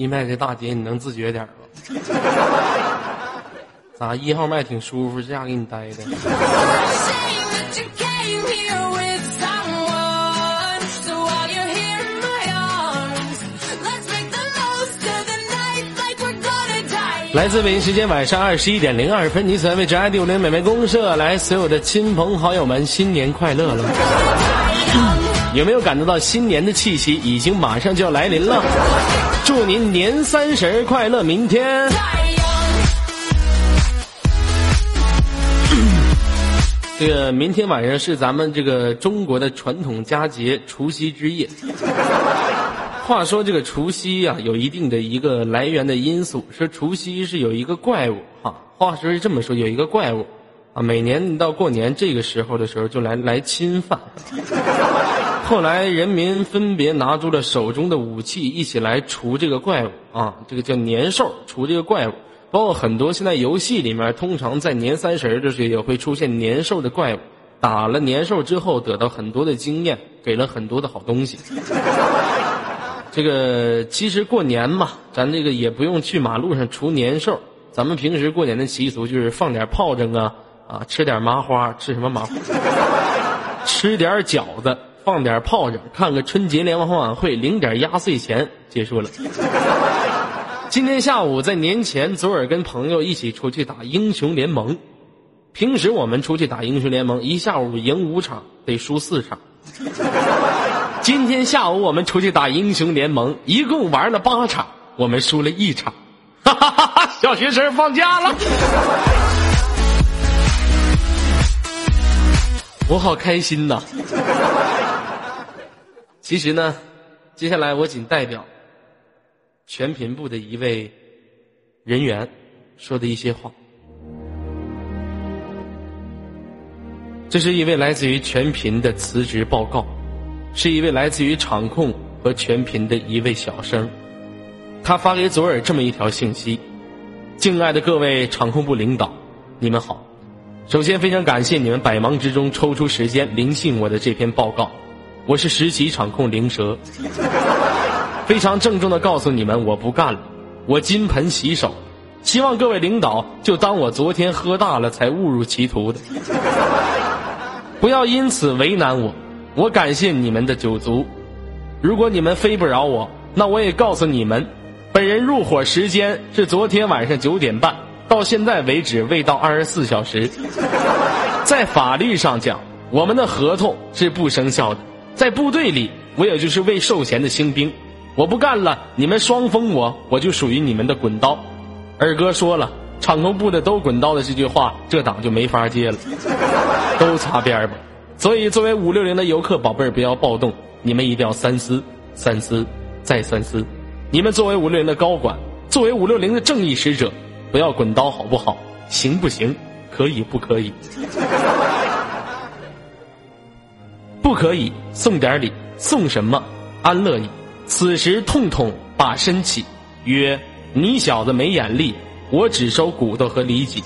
义卖这大姐，你能自觉点吗？咋 一号麦挺舒服，这样给你待的？来自北京时间晚上二十一点零二分，你所在位置 ID 五零美美公社，来所有的亲朋好友们，新年快乐了！有没有感觉到新年的气息已经马上就要来临了？祝您年三十快乐！明天，这个明天晚上是咱们这个中国的传统佳节除夕之夜。话说这个除夕呀，有一定的一个来源的因素，说除夕是有一个怪物哈。话说是这么说，有一个怪物啊，每年到过年这个时候的时候就来来侵犯。后来人民分别拿出了手中的武器，一起来除这个怪物啊，这个叫年兽，除这个怪物。包括很多现在游戏里面，通常在年三十的时候也会出现年兽的怪物。打了年兽之后，得到很多的经验，给了很多的好东西。这个其实过年嘛，咱这个也不用去马路上除年兽。咱们平时过年的习俗就是放点炮仗啊，啊，吃点麻花，吃什么麻花？吃点饺子，放点炮仗，看个春节联欢晚会，领点压岁钱，结束了。今天下午在年前，左耳跟朋友一起出去打英雄联盟。平时我们出去打英雄联盟，一下午赢五场，得输四场。今天下午我们出去打英雄联盟，一共玩了八场，我们输了一场。哈哈哈哈！小学生放假了，我好开心呐！其实呢，接下来我仅代表全频部的一位人员说的一些话。这是一位来自于全频的辞职报告。是一位来自于场控和全频的一位小生，他发给左耳这么一条信息：“敬爱的各位场控部领导，你们好。首先非常感谢你们百忙之中抽出时间聆信我的这篇报告。我是实习场控灵蛇，非常郑重的告诉你们，我不干了，我金盆洗手。希望各位领导就当我昨天喝大了才误入歧途的，不要因此为难我。”我感谢你们的酒足，如果你们非不饶我，那我也告诉你们，本人入伙时间是昨天晚上九点半，到现在为止未到二十四小时。在法律上讲，我们的合同是不生效的。在部队里，我也就是未授衔的新兵，我不干了，你们双封我，我就属于你们的滚刀。二哥说了，场工部的都滚刀的这句话，这档就没法接了，都擦边吧。所以，作为五六零的游客宝贝儿，不要暴动，你们一定要三思、三思、再三思。你们作为五六零的高管，作为五六零的正义使者，不要滚刀，好不好？行不行？可以不可以？不可以送点礼，送什么？安乐你。此时痛痛把身起，曰：你小子没眼力，我只收骨头和里脊。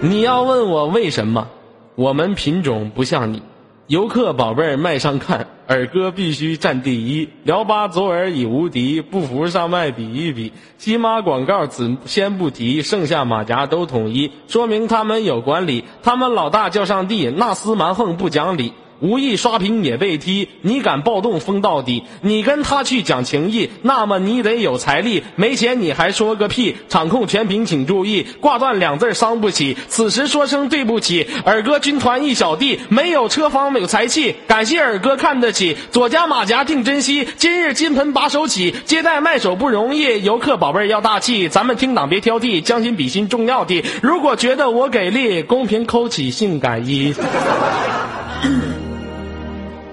你要问我为什么？我们品种不像你，游客宝贝儿麦上看，耳哥必须占第一。聊吧左耳已无敌，不服上麦比一比。鸡妈广告只先不提，剩下马甲都统一，说明他们有管理。他们老大叫上帝，纳斯蛮横不讲理。无意刷屏也被踢，你敢暴动封到底？你跟他去讲情义，那么你得有财力。没钱你还说个屁！场控全屏请注意，挂断两字伤不起。此时说声对不起，尔哥军团一小弟，没有车房没有财气，感谢尔哥看得起。左家马甲定珍惜，今日金盆把手起，接待卖手不容易。游客宝贝要大气，咱们听党别挑剔，将心比心重要的。如果觉得我给力，公屏扣起性感一。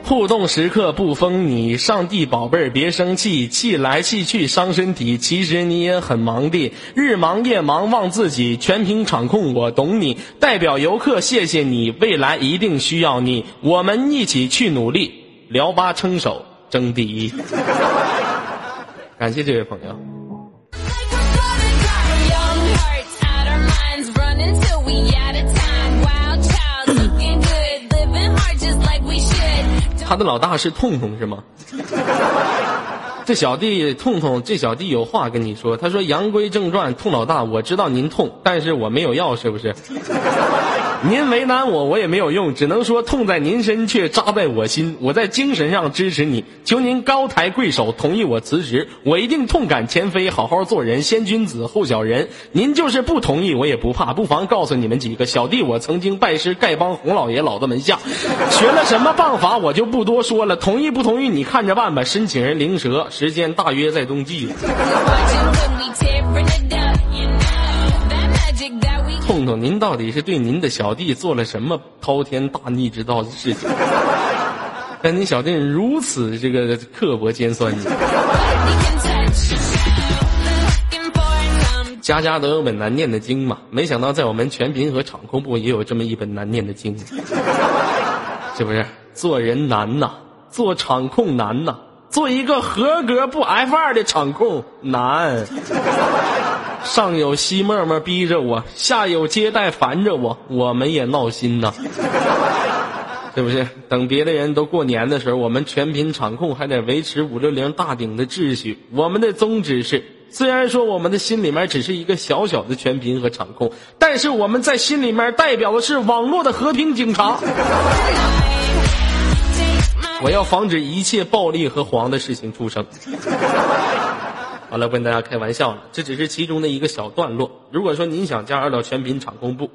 互动时刻不封你，上帝宝贝儿别生气，气来气去伤身体。其实你也很忙的，日忙夜忙忘自己，全凭场控我懂你。代表游客谢谢你，未来一定需要你，我们一起去努力，聊吧称手争第一。感谢这位朋友。他的老大是痛痛是吗？这小弟痛痛，这小弟有话跟你说。他说：“言归正传，痛老大，我知道您痛，但是我没有药，是不是？您为难我，我也没有用，只能说痛在您身，却扎在我心。我在精神上支持你，求您高抬贵手，同意我辞职。我一定痛改前非，好好做人，先君子后小人。您就是不同意，我也不怕。不妨告诉你们几个，小弟我曾经拜师丐帮洪老爷老的门下，学了什么棒法，我就不多说了。同意不同意，你看着办吧。申请人灵蛇，时间大约在冬季。痛痛，您到底是对您的小弟做了什么滔天大逆之道的事情，让您小弟如此这个刻薄尖酸？家家都有本难念的经嘛，没想到在我们全屏和场控部也有这么一本难念的经，是不是？做人难呐，做场控难呐，做一个合格不 F 二的场控难。上有西沫沫逼着我，下有接待烦着我，我们也闹心呐，是不是？等别的人都过年的时候，我们全频场控还得维持五六零大顶的秩序。我们的宗旨是，虽然说我们的心里面只是一个小小的全频和场控，但是我们在心里面代表的是网络的和平警察。我要防止一切暴力和黄的事情出生。好了，不跟大家开玩笑了，这只是其中的一个小段落。如果说您想加入到全品厂工部，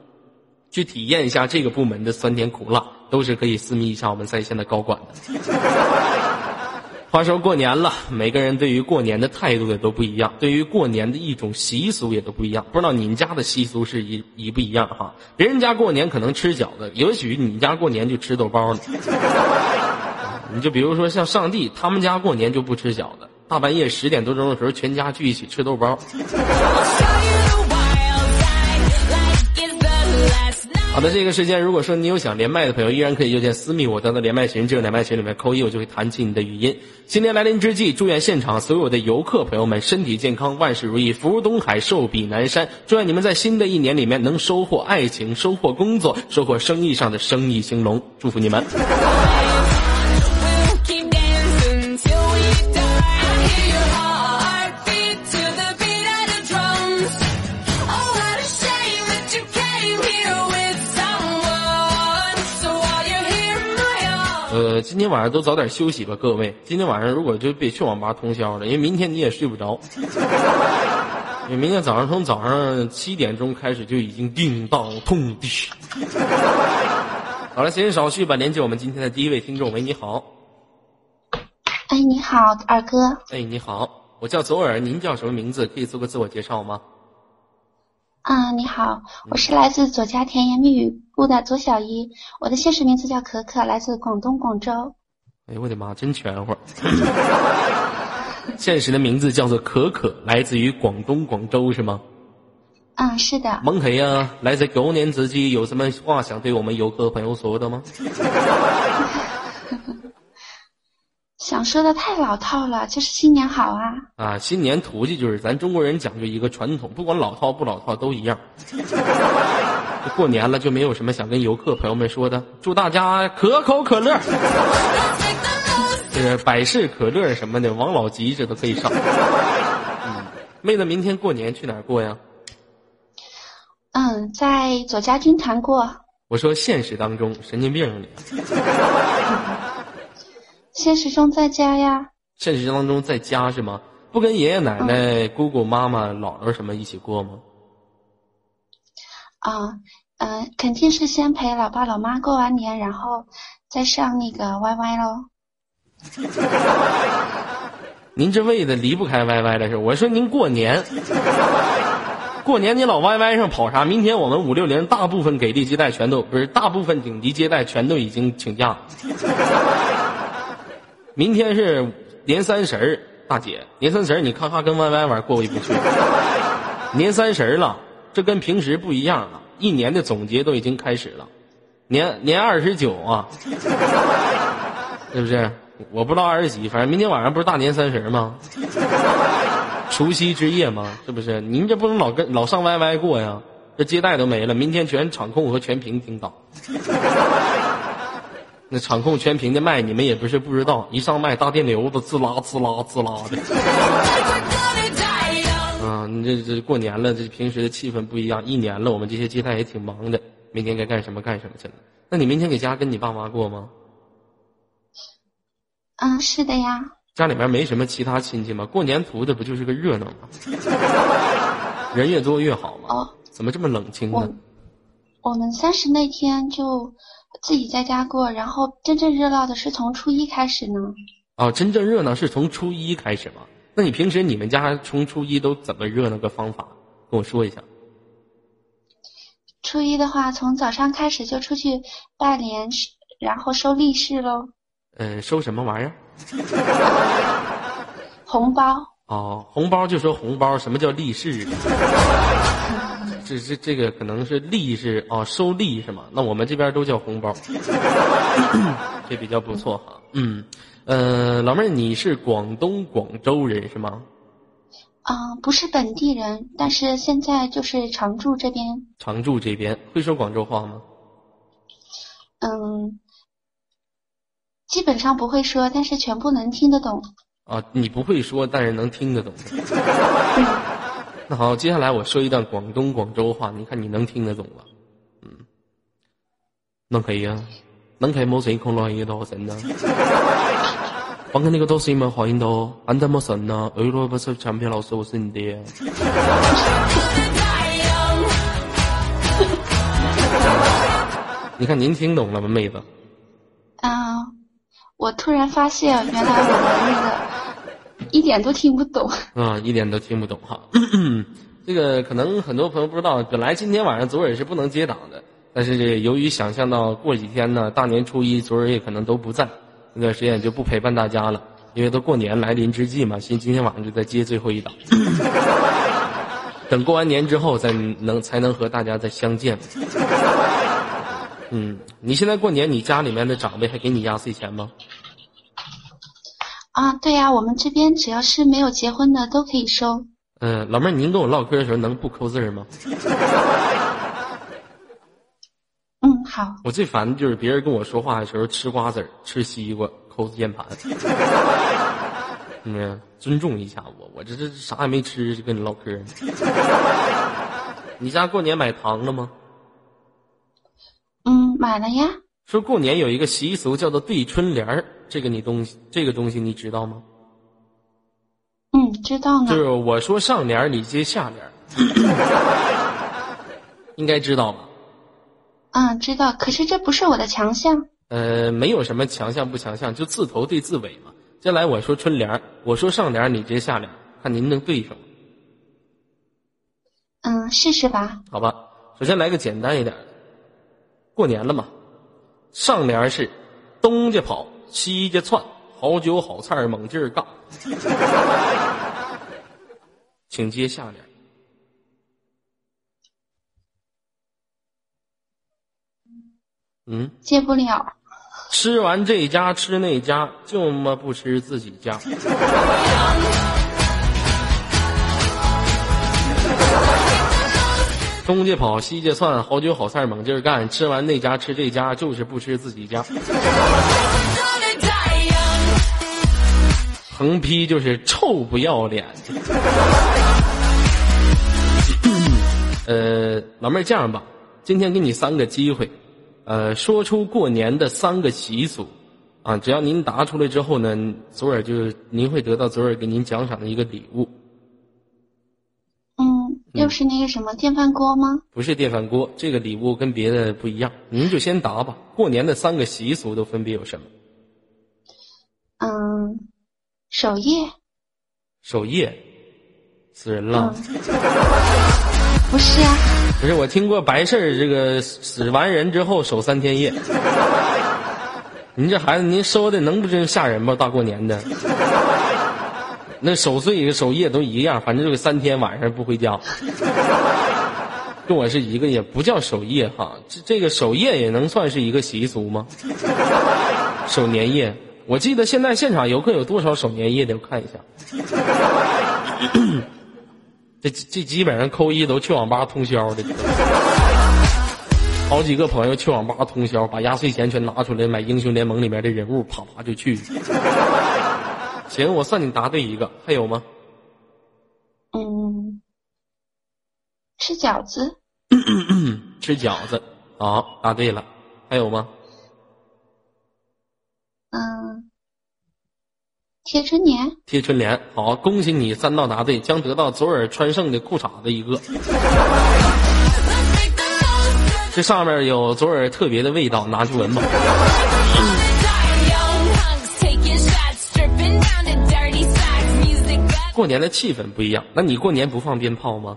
去体验一下这个部门的酸甜苦辣，都是可以私密一下我们在线的高管的。话说过年了，每个人对于过年的态度也都不一样，对于过年的一种习俗也都不一样。不知道你家的习俗是一一不一样哈？别人家过年可能吃饺子，也许你家过年就吃豆包了。你就比如说像上帝，他们家过年就不吃饺子。大半夜十点多钟的时候，全家聚一起吃豆包。好的，这个时间，如果说你有想连麦的朋友，依然可以右键私密我的连麦群，这个连麦群里面扣一，我就会弹起你的语音。新年来临之际，祝愿现场所有的游客朋友们身体健康，万事如意，福如东海，寿比南山。祝愿你们在新的一年里面能收获爱情，收获工作，收获生意上的生意兴隆。祝福你们。天晚上都早点休息吧，各位。今天晚上如果就别去网吧通宵了，因为明天你也睡不着。因为明天早上从早上七点钟开始就已经叮当痛地。好了，闲言少叙吧，连接我们今天的第一位听众。喂，你好。哎，你好，二哥。哎，你好，我叫左耳，您叫什么名字？可以做个自我介绍吗？啊，你好，我是来自左家甜言蜜语部的左小姨，我的现实名字叫可可，来自广东广州。哎呦我的妈，真全乎！现实的名字叫做可可，来自于广东广州是吗？嗯，是的。蒙黑啊，来自狗年之际，有什么话想对我们游客朋友说的吗？想说的太老套了，就是新年好啊！啊，新年图记就是咱中国人讲究一个传统，不管老套不老套都一样。过年了就没有什么想跟游客朋友们说的，祝大家可口可乐，这个百事可乐什么的，王老吉这都可以上。嗯，妹子，明天过年去哪儿过呀？嗯，在左家军团过。我说现实当中，神经病你。现实中在家呀。现实当中在家是吗？不跟爷爷奶奶、姑姑、妈妈、姥姥什么一起过吗？啊，嗯，肯定是先陪老爸老妈过完年，然后再上那个 YY 喽。您这喂的离不开 YY 的是？我说您过年，过年你老 YY 上跑啥？明天我们五六零大部分给力接待全都不是，大部分顶级接待全都已经请假。明天是年三十儿，大姐，年三十儿你咔咔跟 YY 玩过意不去。年三十儿了，这跟平时不一样了，一年的总结都已经开始了。年年二十九啊，是不是？我不知道二十几，反正明天晚上不是大年三十吗？除夕之夜吗？是不是？您这不能老跟老上 YY 过呀？这接待都没了，明天全场控和全屏听到。那场控全屏的麦，你们也不是不知道，一上麦大电流子滋啦滋啦滋啦的。啊，你这这过年了，这平时的气氛不一样。一年了，我们这些接待也挺忙的，明天该干什么干什么去了。那你明天给家跟你爸妈过吗？嗯，是的呀。家里面没什么其他亲戚吗？过年图的不就是个热闹吗？人越多越好吗。哦。怎么这么冷清呢？我们三十那天就。自己在家过，然后真正热闹的是从初一开始呢。哦，真正热闹是从初一开始吗？那你平时你们家从初一都怎么热闹个方法？跟我说一下。初一的话，从早上开始就出去拜年，然后收利是喽。嗯，收什么玩意儿？红包。哦，红包就说红包，什么叫利是？这这这个可能是利是哦，收利是吗？那我们这边都叫红包，这比较不错哈。嗯，呃，老妹儿，你是广东广州人是吗？啊，不是本地人，但是现在就是常住这边。常住这边会说广州话吗？嗯，基本上不会说，但是全部能听得懂。啊，你不会说，但是能听得懂。那好，接下来我说一段广东广州话，你看你能听得懂吗？嗯，能可以啊，能可以冇死空落一多神啊！我跟那个多水嘛，欢迎到安得冇神啊，二罗不是唱片老师我是你爹。你看您听懂了吗，妹子？啊，我突然发现，原来我的那个。一点都听不懂啊！一点都听不懂哈。这个可能很多朋友不知道，本来今天晚上左耳是不能接档的，但是由于想象到过几天呢，大年初一左耳也可能都不在，那段时间就不陪伴大家了，因为都过年来临之际嘛，今今天晚上就在接最后一档，等过完年之后再能才能和大家再相见。嗯，你现在过年，你家里面的长辈还给你压岁钱吗？啊，对呀，我们这边只要是没有结婚的都可以收。嗯，老妹儿，您跟我唠嗑的时候能不抠字儿吗？嗯，好。我最烦的就是别人跟我说话的时候吃瓜子儿、吃西瓜、抠键盘。嗯，尊重一下我，我这这啥也没吃就跟你唠嗑。你家过年买糖了吗？嗯，买了呀。说过年有一个习俗叫做对春联儿，这个你东西，这个东西你知道吗？嗯，知道呢。就是我说上联儿，你接下联儿，应该知道吧？嗯，知道。可是这不是我的强项。呃，没有什么强项不强项，就字头对字尾嘛。接下来我说春联儿，我说上联儿，你接下联儿，看您能对上吗？嗯，试试吧。好吧，首先来个简单一点的，过年了嘛。上联是东家跑，西家窜，好酒好菜猛劲儿干。请接下联。嗯，接不了。吃完这家吃那家，就么不吃自己家。东家跑，西家窜，好酒好菜猛劲儿干。吃完那家吃这家，就是不吃自己家。横批就是臭不要脸。呃，老妹儿这样吧，今天给你三个机会，呃，说出过年的三个习俗，啊，只要您答出来之后呢，左耳就您会得到左耳给您奖赏的一个礼物。又是那个什么电饭锅吗？不是电饭锅，这个礼物跟别的不一样。您就先答吧。过年的三个习俗都分别有什么？嗯，守夜。守夜，死人了。不是啊。不是，我听过白事儿，这个死完人之后守三天夜。您这孩子，您说的能不真吓人吗？大过年的。那守岁守夜都一样，反正就是三天晚上不回家，跟我是一个，也不叫守夜哈。这这个守夜也能算是一个习俗吗？守年夜，我记得现在现场游客有多少守年夜的？我看一下，这这基本上扣一都去网吧通宵的。好几个朋友去网吧通宵，把压岁钱全拿出来买英雄联盟里面的人物，啪啪就去。行，我算你答对一个，还有吗？嗯，吃饺子。吃饺子，好，答对了。还有吗？嗯，贴春联。贴春联，好，恭喜你三道答对，将得到左耳穿剩的裤衩子一个。这上面有左耳特别的味道，拿去闻吧。过年的气氛不一样，那你过年不放鞭炮吗？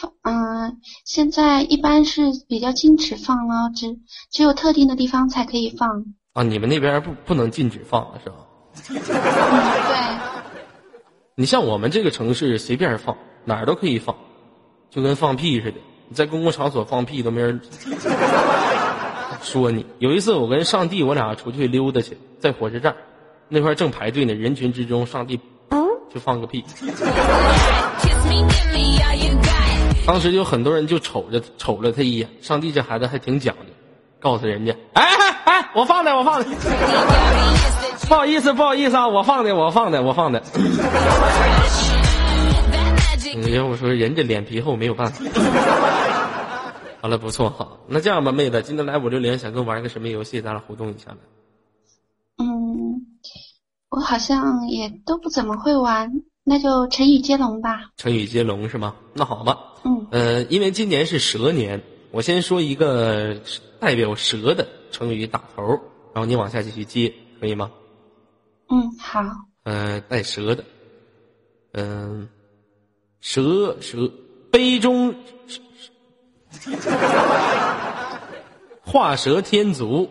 放，嗯，现在一般是比较禁止放了，只只有特定的地方才可以放。啊，你们那边不不能禁止放了是吧？嗯，对。你像我们这个城市随便放，哪儿都可以放，就跟放屁似的。你在公共场所放屁都没人 说你。有一次我跟上帝我俩出去溜达去，在火车站那块正排队呢，人群之中，上帝噗就放个屁。当时有很多人就瞅着瞅了他一眼，上帝这孩子还挺讲究，告诉人家，哎哎哎，我放的我放的，不好意思不好意思啊，我放的我放的我放的。你要我说人家脸皮厚没有办法。好了不错哈，那这样吧，妹子，今天来五六零想跟我玩个什么游戏，咱俩互动一下嗯，我好像也都不怎么会玩。那就成语接龙吧。成语接龙是吗？那好吧。嗯。呃，因为今年是蛇年，我先说一个代表蛇的成语打头，然后你往下继续接，可以吗？嗯，好。呃，带蛇的，嗯，蛇蛇杯中 画蛇添足。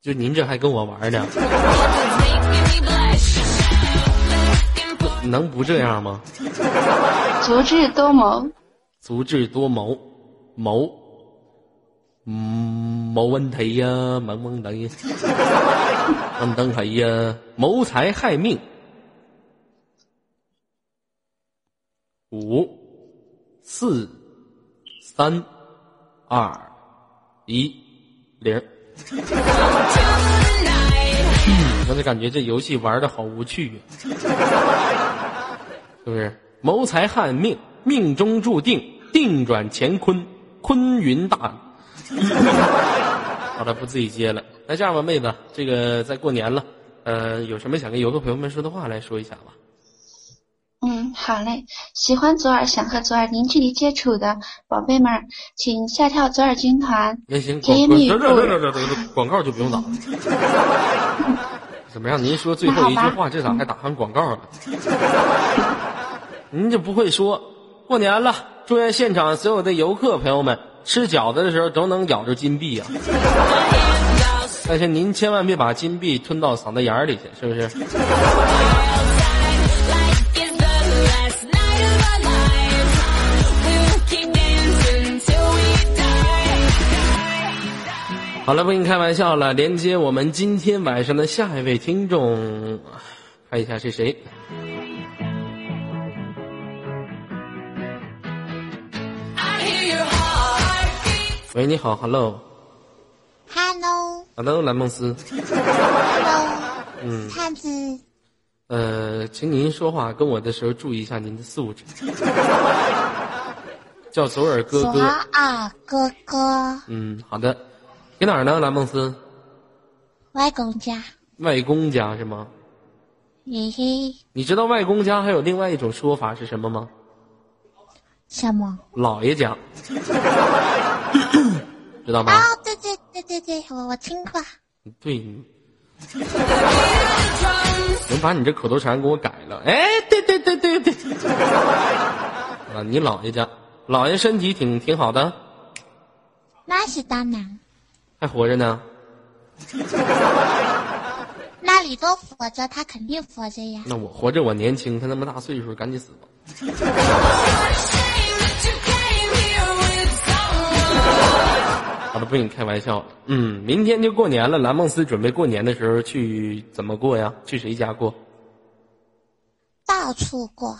就您这还跟我玩呢？能不这样吗？足智多谋。足智多谋，谋，嗯，冇问题呀，冇问题。问灯系呀，谋财害命。五、四、三、二、一、零。我就感觉这游戏玩的好无趣呀，是不是？谋财害命，命中注定，定转乾坤，坤云大。好了，不自己接了。那这样吧，妹子，这个在过年了，呃，有什么想跟游客朋友们说的话，来说一下吧。嗯，好嘞。喜欢左耳，想和左耳零距离接触的宝贝们，请下跳左耳军团。那行，甜言蜜语。广告就不用打了。怎么样？您说最后一句话，这咋还打上广告了？您就不会说，过年了，祝愿现场所有的游客朋友们吃饺子的时候都能咬着金币啊！但是您千万别把金币吞到嗓子眼里去，是不是？好了，不跟你开玩笑了。连接我们今天晚上的下一位听众，看一下是谁。喂，你好，Hello。Hello。Hello，蓝梦思。Hello。嗯。汉子。呃，请您说话跟我的时候注意一下您的素质。叫左耳哥哥。左耳哥哥。嗯，好的。给哪儿呢，蓝梦思？外公家。外公家是吗？嘿嘿。你知道外公家还有另外一种说法是什么吗？什么？姥爷家。知道吗？哦，对对对对对，我我听过。对。能把你这口头禅给我改了？哎，对对对对对。啊，你姥爷家，姥爷身体挺挺好的。那是当然。还活着呢，那你都活着，他肯定活着呀。那我活着，我年轻，他那么大岁数，赶紧死吧。好了，不跟你开玩笑了。嗯，明天就过年了，蓝梦思准备过年的时候去怎么过呀？去谁家过？到处过。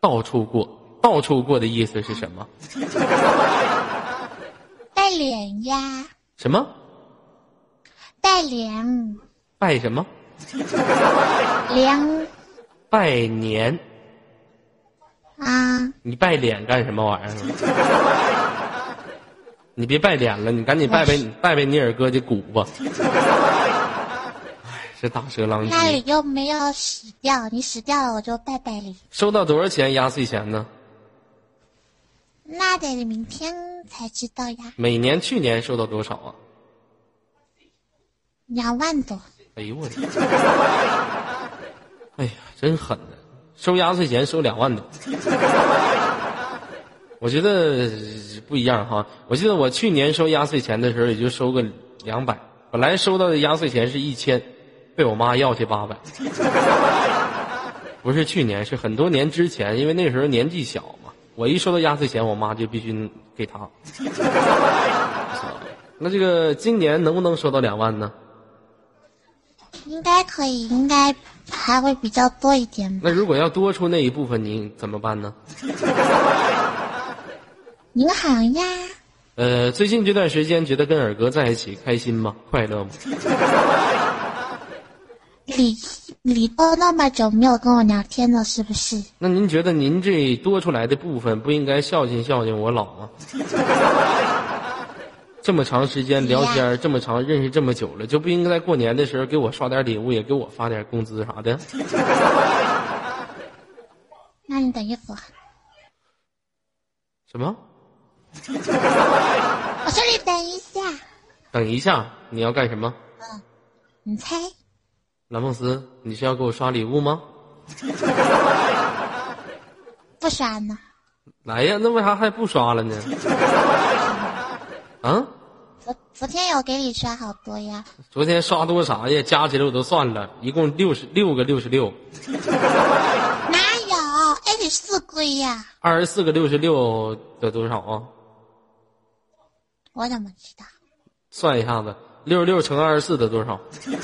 到处过，到处过的意思是什么？带脸呀！什么？拜年？拜什么？年？拜年？啊！你拜脸干什么玩意儿？你别拜脸了，你赶紧拜拜拜拜你二哥的鼓吧。哎，这大蛇郎那里又没有死掉，你死掉了我就拜拜你。收到多少钱压岁钱呢？那得明天才知道呀。每年去年收到多少啊？两万多。哎呦我的！哎呀，真狠呐！收压岁钱收两万多。我觉得不一样哈。我记得我去年收压岁钱的时候，也就收个两百。本来收到的压岁钱是一千，被我妈要去八百。不是去年，是很多年之前，因为那时候年纪小嘛。我一收到压岁钱，我妈就必须给他。那这个今年能不能收到两万呢？应该可以，应该还会比较多一点。那如果要多出那一部分，您怎么办呢？您好呀。呃，最近这段时间觉得跟尔哥在一起开心吗？快乐吗？你你都那么久没有跟我聊天了，是不是？那您觉得您这多出来的部分不应该孝敬孝敬我老吗？这么长时间聊天，这么长认识这么久了，就不应该在过年的时候给我刷点礼物，也给我发点工资啥的？那你等一会儿。什么？我说你等一下。等一下，你要干什么？嗯，你猜。蓝梦思，你是要给我刷礼物吗？不刷呢。来呀，那为啥还不刷了呢？啊？昨昨天有给你刷好多呀。昨天刷多啥呀？加起来我都算了，一共六十六个六十六。哪有二十四个呀？二十四个六十六得多少啊？我怎么知道？算一下子，六十六乘二十四得多少？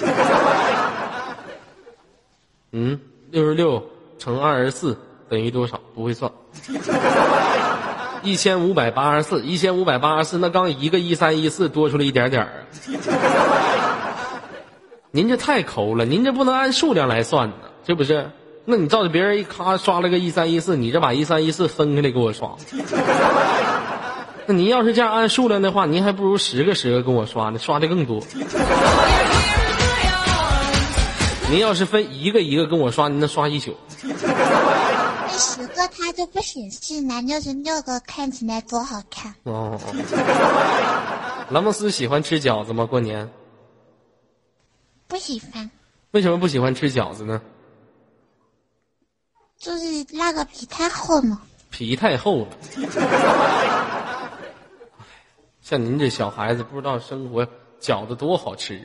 嗯，六十六乘二十四等于多少？不会算。一千五百八十四，一千五百八十四，那刚一个一三一四多出来一点点儿。您这太抠了，您这不能按数量来算呢，是不是？那你照着别人一咔刷了个一三一四，你这把一三一四分开来给我刷。那您要是这样按数量的话，您还不如十个十个跟我刷呢，刷的更多。您要是分一个一个跟我刷，您能刷一宿。那十个它就不显示呢，六十六个看起来多好看。哦。兰梦思喜欢吃饺子吗？过年？不喜欢。为什么不喜欢吃饺子呢？就是那个皮太厚了。皮太厚了。像您这小孩子，不知道生活饺子多好吃。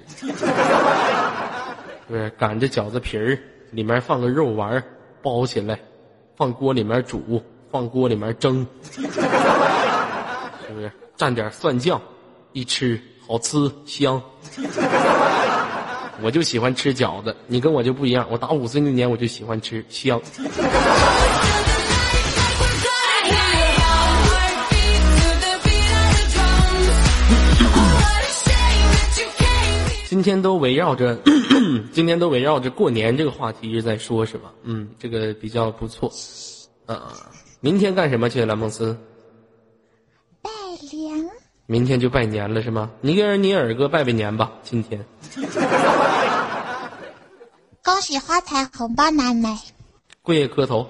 不是擀着饺子皮儿，里面放个肉丸包起来，放锅里面煮，放锅里面蒸，是不是？蘸点蒜酱，一吃好吃香。我就喜欢吃饺子，你跟我就不一样。我打五岁那年我就喜欢吃香。天都围绕着，今天都围绕着过年这个话题一直在说，是吧？嗯，这个比较不错。呃，明天干什么去？蓝梦思？拜年。明天就拜年了是吗？你给你二哥拜拜年吧，今天。恭喜发财，红包拿来。跪下磕头。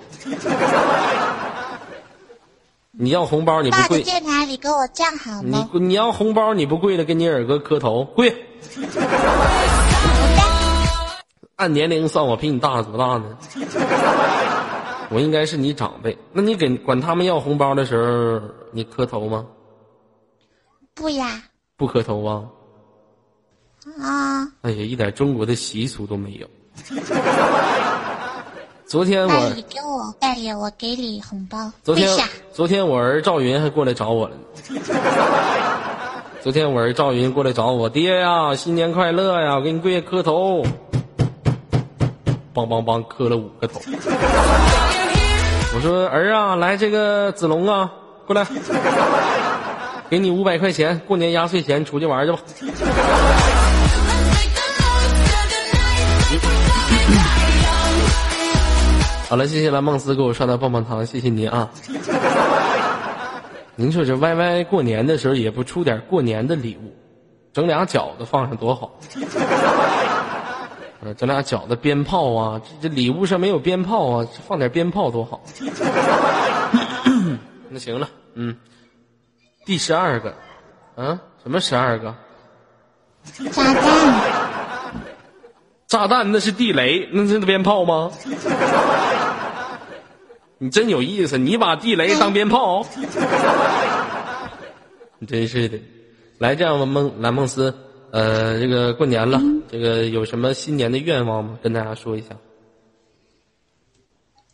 你要红包你不跪？电台里给我站好了。你你要红包你不跪的，给你二哥磕头跪。按年龄算，我比你大多大呢？我应该是你长辈。那你给管他们要红包的时候，你磕头吗？不呀。不磕头啊？啊。哎呀，一点中国的习俗都没有。昨天我你给我拜年，我给你红包。昨天昨天我儿赵云还过来找我了。昨天我儿赵云过来找我，爹呀，新年快乐呀！我给你跪下磕头，梆梆梆磕了五个头。我说儿啊，来这个子龙啊，过来，给你五百块钱，过年压岁钱，出去玩去吧。好了，谢谢蓝梦思给我刷的棒棒糖，谢谢您啊。您说这歪歪过年的时候也不出点过年的礼物，整俩饺子放上多好。呃，整俩饺子、鞭炮啊，这这礼物上没有鞭炮啊，放点鞭炮多好。那行了，嗯，第十二个，嗯，什么十二个？炸弹，炸弹那是地雷，那是鞭炮吗？你真有意思，你把地雷当鞭炮？你 真是的。来，这样吧，梦蓝梦思，呃，这个过年了，这个有什么新年的愿望吗？跟大家说一下。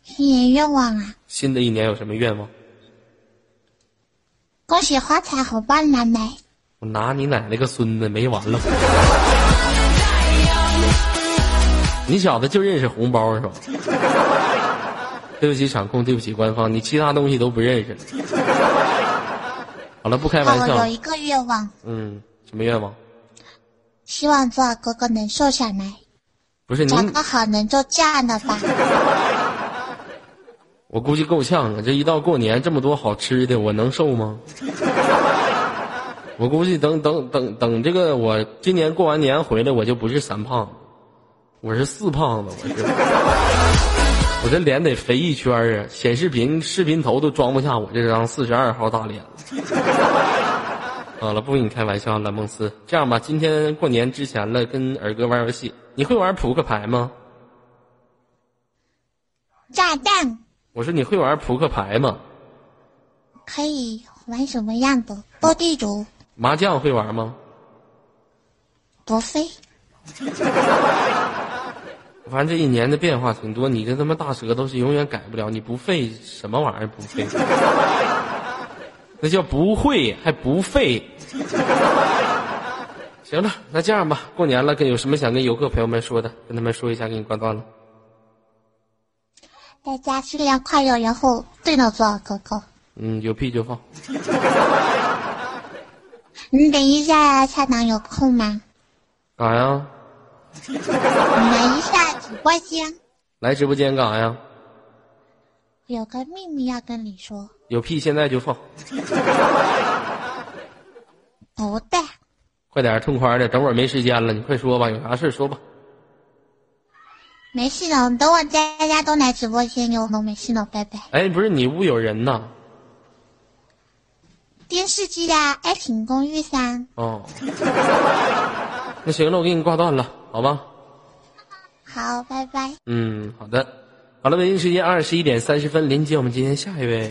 新年愿望啊！新的一年有什么愿望？恭喜发财，红包拿来！我拿你奶奶个孙子，没完了！你小子就认识红包是吧？对不起场控，对不起官方，你其他东西都不认识。好了，不开玩笑。我有一个愿望。嗯，什么愿望？希望做哥哥能瘦下来。不是找个好能做嫁的吧。我估计够呛啊！这一到过年，这么多好吃的，我能瘦吗？我估计等等等等，这个我今年过完年回来，我就不是三胖子，我是四胖子，我是。我这脸得肥一圈啊！显示屏视频头都装不下我这张四十二号大脸好了，不跟你开玩笑了，梦思。这样吧，今天过年之前了，跟尔哥玩游戏。你会玩扑克牌吗？炸弹。我说你会玩扑克牌吗？可以玩什么样的？斗地主。麻将会玩吗？不会。反正这一年的变化挺多，你跟他妈大舌头是永远改不了。你不废什么玩意儿？不废，那叫不会还不废。行了，那这样吧，过年了，跟有什么想跟游客朋友们说的，跟他们说一下，给你挂断了。大家新年快乐，然后对了，做哥哥。嗯，有屁就放。你等一下，菜档有空吗？干啥呀？等一下直播间。来直播间干啥呀？有个秘密要跟你说。有屁现在就放。不带。快点痛快的，等会儿没时间了，你快说吧，有啥事说吧。没事的，等我大家都来直播间，有都没事的，拜拜。哎，不是你屋有人呢？电视机呀，爱情公寓三。哦。那行了，我给你挂断了，好吧？好，拜拜。嗯，好的。好了，北京时间二十一点三十分，连接我们今天下一位。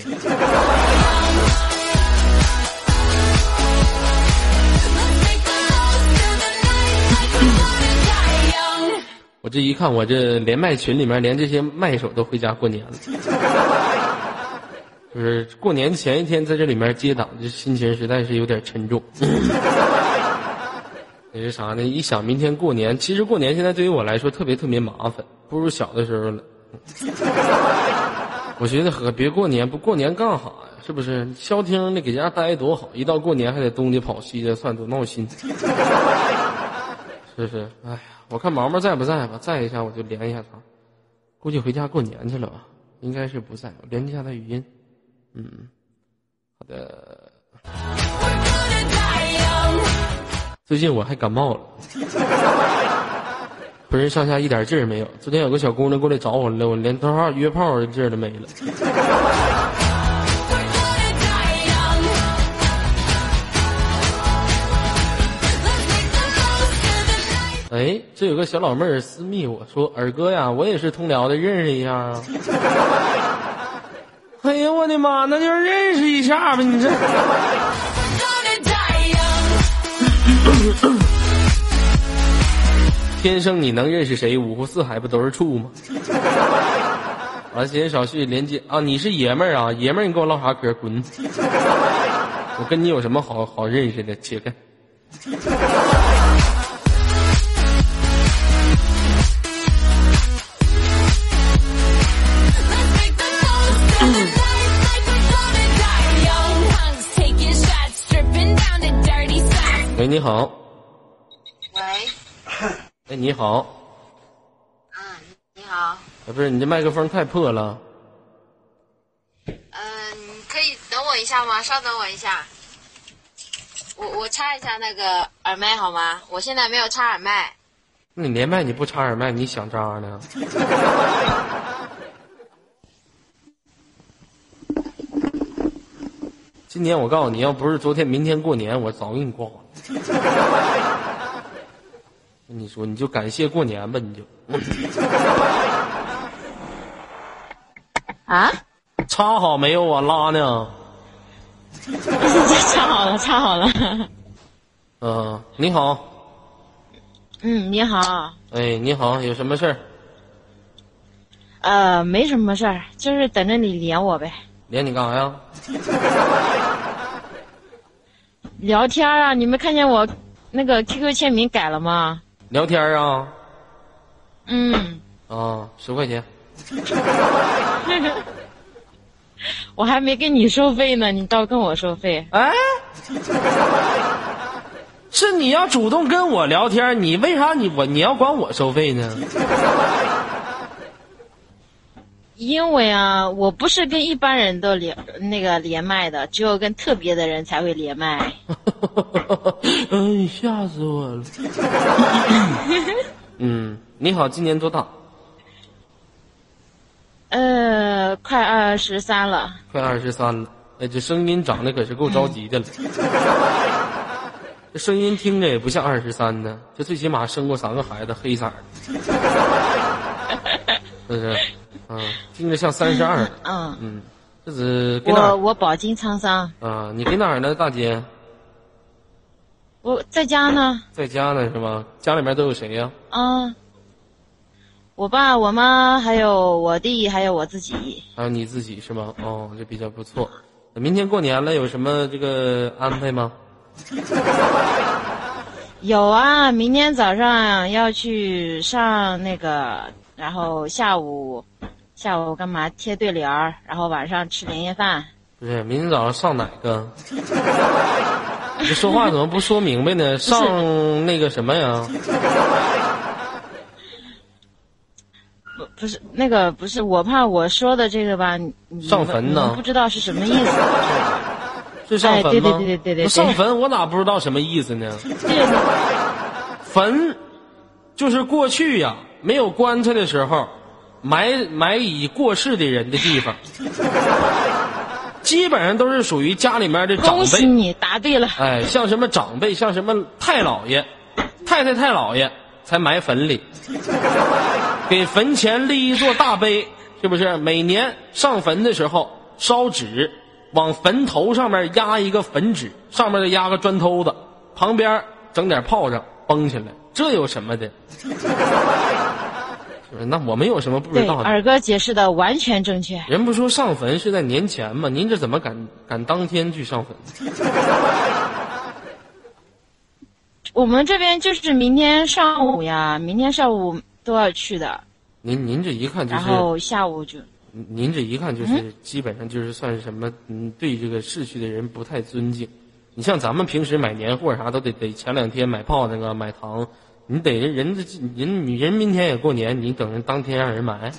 我这一看，我这连麦群里面连这些麦手都回家过年了，就是过年前一天在这里面接档，这心情实在是有点沉重。那是啥呢？一想明天过年，其实过年现在对于我来说特别特别麻烦，不如小的时候了。我觉得和别过年，不过年干啥呀？是不是？消停的给家待多好，一到过年还得东家跑西家窜，多闹心。是不是？哎呀，我看毛毛在不在吧？在一下我就连一下他，估计回家过年去了吧？应该是不在，我连一下他语音。嗯，好的。最近我还感冒了，浑身上下一点劲儿没有。昨天有个小姑娘过来找我了，我连头号约炮的劲儿都没了。哎，这有个小老妹儿私密我说：“二哥呀，我也是通辽的，认识一下啊。”哎呀，我的妈，那就认识一下吧，你这。天生你能认识谁？五湖四海不都是处吗？完，闲言少叙，连接啊！你是爷们儿啊，爷们儿，你跟我唠啥嗑？滚！我跟你有什么好好认识的？切开。你好。喂。哎，你好。嗯，你好。哎，不是，你这麦克风太破了。嗯，可以等我一下吗？稍等我一下。我我插一下那个耳麦好吗？我现在没有插耳麦。那你连麦你不插耳麦，你想渣呢？今年我告诉你要不是昨天明天过年，我早给你挂了。跟 你说，你就感谢过年吧，你就。啊？插好没有啊？拉呢？插好了，插好了。嗯，你好。嗯，你好。哎，你好，有什么事儿？呃，没什么事儿，就是等着你连我呗。连你干啥呀？聊天啊！你没看见我那个 QQ 签名改了吗？聊天啊。嗯。啊，十块钱。我还没跟你收费呢，你倒跟我收费？哎，是你要主动跟我聊天，你为啥你我你要管我收费呢？因为啊，我不是跟一般人都连那个连麦的，只有跟特别的人才会连麦。哎，吓死我了！嗯，你好，今年多大？呃，快二十三了。快二十三了，哎，这声音长得可是够着急的了。这声音听着也不像二十三呢，这最起码生过三个孩子，黑色的。是不是？嗯，听着像三十二。嗯嗯，这是我我饱经沧桑。啊，你给哪儿呢，大姐？我在家呢。在家呢是吗？家里面都有谁呀？啊。我爸、我妈，还有我弟，还有我自己。还有你自己是吗？哦，这比较不错。明天过年了，有什么这个安排吗？有啊，明天早上要去上那个，然后下午下午干嘛贴对联儿，然后晚上吃年夜饭。不是，明天早上上哪个？你说话怎么不说明白呢？上那个什么呀？不不是那个，不是我怕我说的这个吧，上坟呢？不知道是什么意思。是上坟吗？对对对对对对。上坟我咋不知道什么意思呢？坟，就是过去呀，没有棺材的时候，埋埋已过世的人的地方。基本上都是属于家里面的长辈。恭喜你答对了。哎，像什么长辈，像什么太老爷、太太、太老爷，才埋坟里。给坟前立一座大碑，是不是？每年上坟的时候烧纸，往坟头上面压一个坟纸，上面再压个砖头子，旁边整点炮仗崩起来，这有什么的？那我们有什么不知道的？二哥解释的完全正确。人不说上坟是在年前吗？您这怎么敢敢当天去上坟？我们这边就是明天上午呀，明天上午。都要去的，您您这一看就是，然后下午就，您这一看就是基本上就是算是什么，嗯，对这个逝去的人不太尊敬。你像咱们平时买年货啥都得得前两天买炮那个买糖，你得人人人女人明天也过年，你等着当天让人买，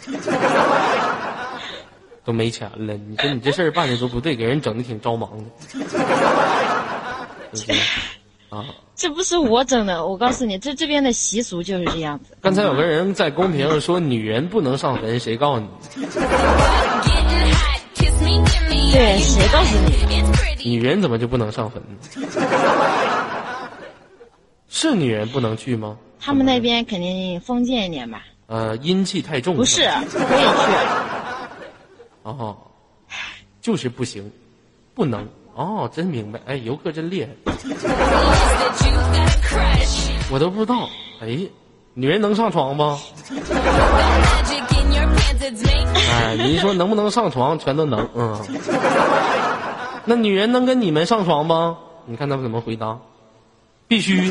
都没钱了。你说你这事儿办的都不对，给人整的挺着忙的，啊。这不是我整的，我告诉你，这这边的习俗就是这样子。刚才有个人在公屏说女人不能上坟，谁告诉你？对，谁告诉你？女人怎么就不能上坟？是女人不能去吗？他们那边肯定封建一点吧？呃，阴气太重。不是，可以去。哦，就是不行，不能。哦，真明白！哎，游客真厉害，我都不知道。哎，女人能上床吗？哎，你说能不能上床，全都能。嗯，那女人能跟你们上床吗？你看他们怎么回答？必须。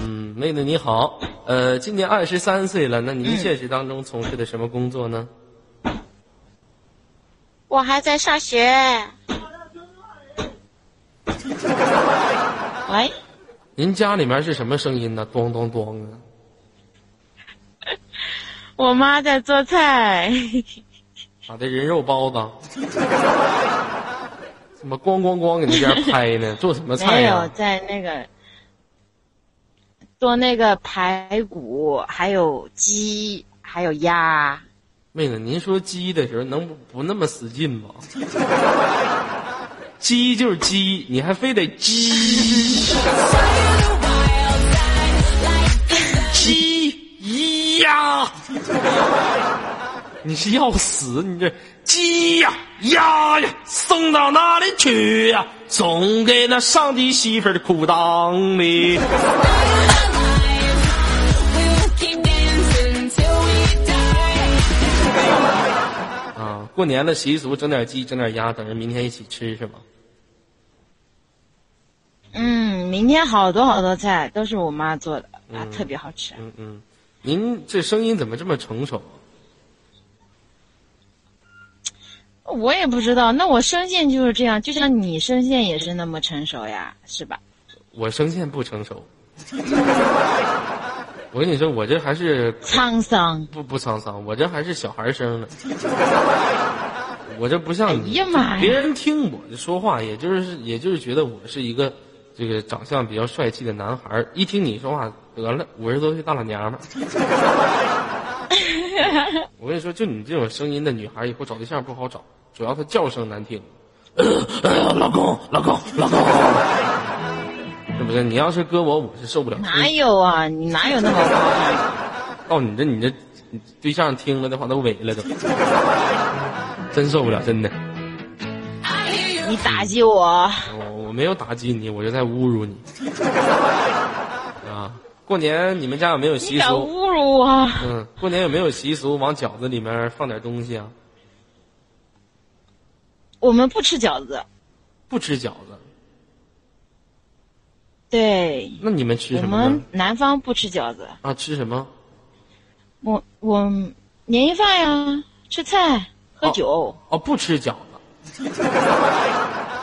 嗯，妹子你好。呃，今年二十三岁了，那您现实当中从事的什么工作呢？我还在上学。喂，您家里面是什么声音呢？咚咚咚啊！我妈在做菜。咋的？人肉包子？怎么咣咣咣给那边拍呢？做什么菜呀？没有，在那个做那个排骨，还有鸡，还有鸭。妹子，您说鸡的时候能不不那么使劲吗？鸡就是鸡，你还非得鸡鸡呀？你是要死？你这鸡呀鸭呀，送到哪里去呀？送给那上帝媳妇的裤裆里。啊，过年的习俗，整点鸡，整点鸭，等着明天一起吃是吗？嗯，明天好多好多菜都是我妈做的，啊，特别好吃。嗯嗯，您这声音怎么这么成熟？我也不知道，那我声线就是这样，就像你声线也是那么成熟呀，是吧？我声线不成熟。我跟你说，我这还是沧桑。不不沧桑，我这还是小孩声呢。我这不像你，呀妈呀别人听我说话，也就是也就是觉得我是一个。这个长相比较帅气的男孩一听你说话，得了，五十多岁大老娘们儿。我跟你说，就你这种声音的女孩，以后找对象不好找，主要他叫声难听。老公，老公，老公，是不是？你要是搁我，我是受不了。哪有啊？你哪有那么夸张？到你这，你这对象听了的话都萎了都，真受不了，真的。你打击我。我没有打击你，我就在侮辱你。啊，过年你们家有没有习俗？侮辱我。嗯，过年有没有习俗往饺子里面放点东西啊？我们不吃饺子。不吃饺子。对。那你们吃什么？我们南方不吃饺子。啊，吃什么？我我年夜饭呀，吃菜喝酒。哦，不吃饺子。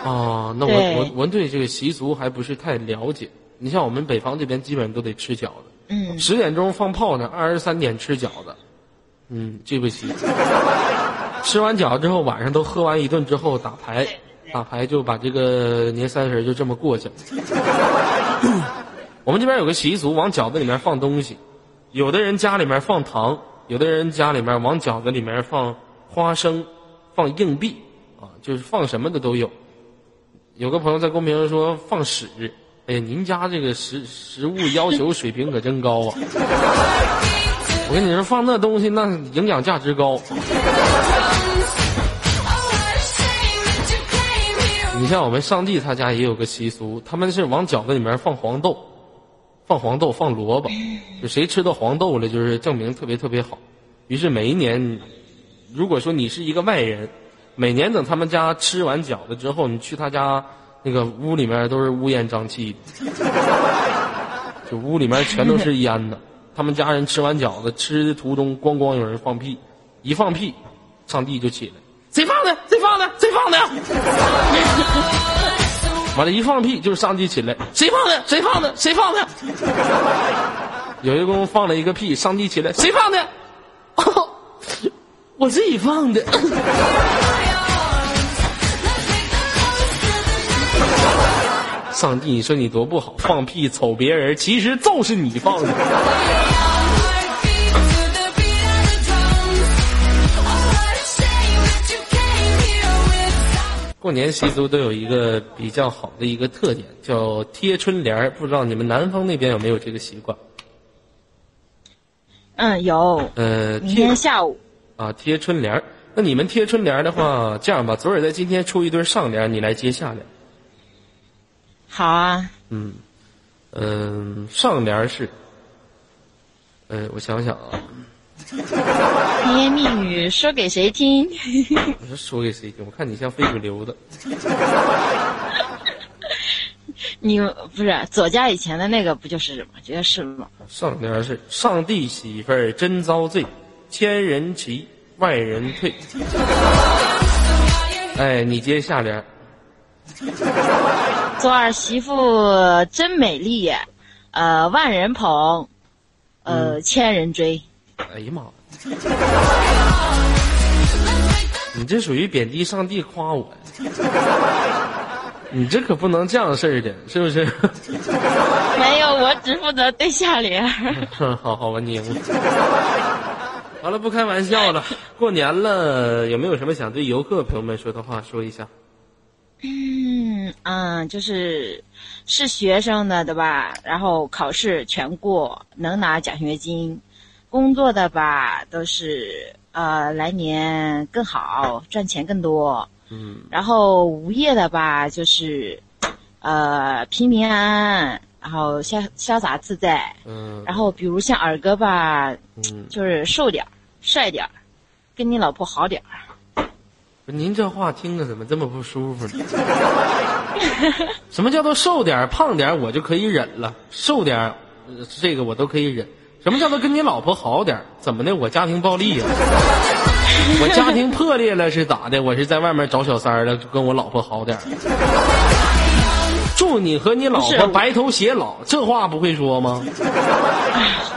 啊，那我我我对这个习俗还不是太了解。你像我们北方这边，基本上都得吃饺子。嗯。十点钟放炮呢，二十三点吃饺子。嗯，这不行。吃完饺子之后，晚上都喝完一顿之后打牌，打牌就把这个年三十就这么过去了。我们这边有个习俗，往饺子里面放东西。有的人家里面放糖，有的人家里面往饺子里面放花生，放硬币，啊，就是放什么的都有。有个朋友在公屏上说放屎，哎呀，您家这个食食物要求水平可真高啊！我跟你说，放那东西那营养价值高。你像我们上帝他家也有个习俗，他们是往饺子里面放黄豆，放黄豆放萝卜，就谁吃到黄豆了，就是证明特别特别好。于是每一年，如果说你是一个外人。每年等他们家吃完饺子之后，你去他家那个屋里面都是乌烟瘴气的，就屋里面全都是烟的。他们家人吃完饺子，吃的途中咣咣有人放屁，一放屁，上帝就起来，谁放的？谁放的？谁放的？完了，一放屁就是上帝起来，谁放的？谁放的？谁放的？有一公放了一个屁，上帝起来，谁放的？我自己放的。上帝，你说你多不好，放屁瞅别人，其实就是你放的。过年习俗都有一个比较好的一个特点，叫贴春联儿。不知道你们南方那边有没有这个习惯？嗯，有。呃，明天下午。啊，贴春联儿。那你们贴春联儿的话，这样吧，左耳在今天出一对上联，你来接下联。好啊。嗯，嗯，上联是，呃，我想想啊。甜言蜜语说给谁听？我说说给谁听？我看你像非主流的。你不是左家以前的那个不就是吗？觉得是吗？上联是上帝媳妇儿真遭罪，千人骑，万人退。哎，你接下联。左儿媳妇真美丽，呃，万人捧，呃，千人追。哎呀妈！你这属于贬低上帝夸我呀？你这可不能这样事儿的，是不是？没有，我只负责对下联。好好吧，你赢了。好了，不开玩笑了。过年了，有没有什么想对游客朋友们说的话说一下？嗯嗯，就是是学生的对吧？然后考试全过，能拿奖学金；工作的吧，都是呃来年更好，赚钱更多。嗯。然后无业的吧，就是呃平平安安，然后潇潇洒自在。嗯。然后比如像二哥吧，嗯，就是瘦点儿、帅点儿，跟你老婆好点儿。您这话听着怎么这么不舒服呢？什么叫做瘦点儿、胖点儿，我就可以忍了。瘦点儿，这个我都可以忍。什么叫做跟你老婆好点儿？怎么的？我家庭暴力呀？我家庭破裂了是咋的？我是在外面找小三儿了，就跟我老婆好点儿。祝你和你老婆白头偕老，这话不会说吗？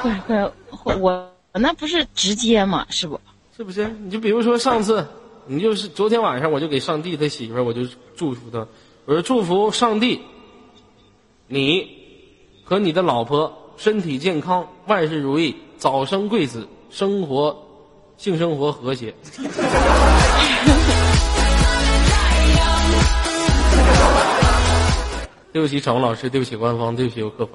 会会会，我那不是直接吗？是不？是不是？你就比如说上次。你就是昨天晚上，我就给上帝他媳妇儿，我就祝福他，我说祝福上帝，你和你的老婆身体健康，万事如意，早生贵子，生活性生活和谐。对不起，场老师，对不起，官方，对不起，游客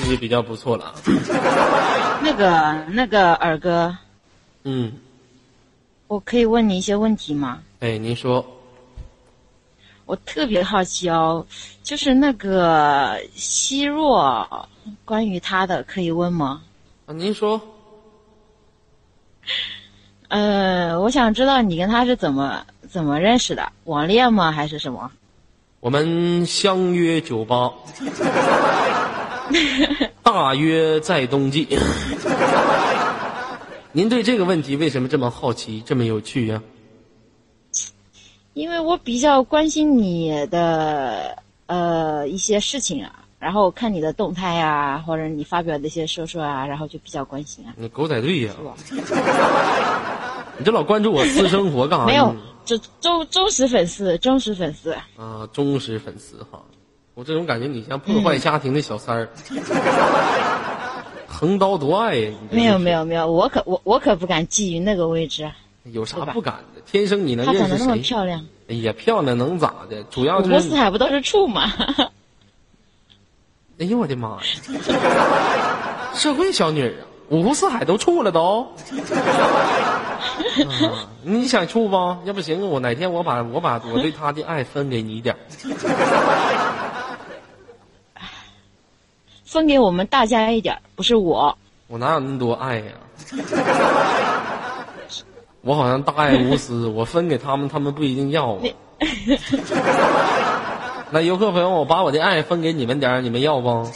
这就比较不错了。那个那个二哥，嗯，我可以问你一些问题吗？哎，您说。我特别好奇哦，就是那个希若，关于他的可以问吗？啊，您说。呃，我想知道你跟他是怎么怎么认识的？网恋吗？还是什么？我们相约酒吧。大约在冬季。您对这个问题为什么这么好奇，这么有趣呀？因为我比较关心你的呃一些事情啊，然后看你的动态啊，或者你发表的一些说说啊，然后就比较关心啊。你狗仔队呀？你这老关注我私生活干啥？没有，就忠忠实粉丝，忠实粉丝。啊，忠实粉丝哈。我这种感觉，你像破坏家庭的小三儿，横刀夺爱呀！没有没有没有，我可我我可不敢觊觎那个位置。有啥不敢的？天生你能认识谁？她长得那么漂亮。哎呀，漂亮能咋的？主要就是。五湖四海不都是处吗？哎呦我的妈呀！社会小女儿啊，五湖四海都处了都。你想处不？要不行，我哪天我把我把我对她的爱分给你点分给我们大家一点不是我。我哪有那么多爱呀？我好像大爱无私，我分给他们，他们不一定要。那游客朋友，我把我的爱分给你们点你们要不？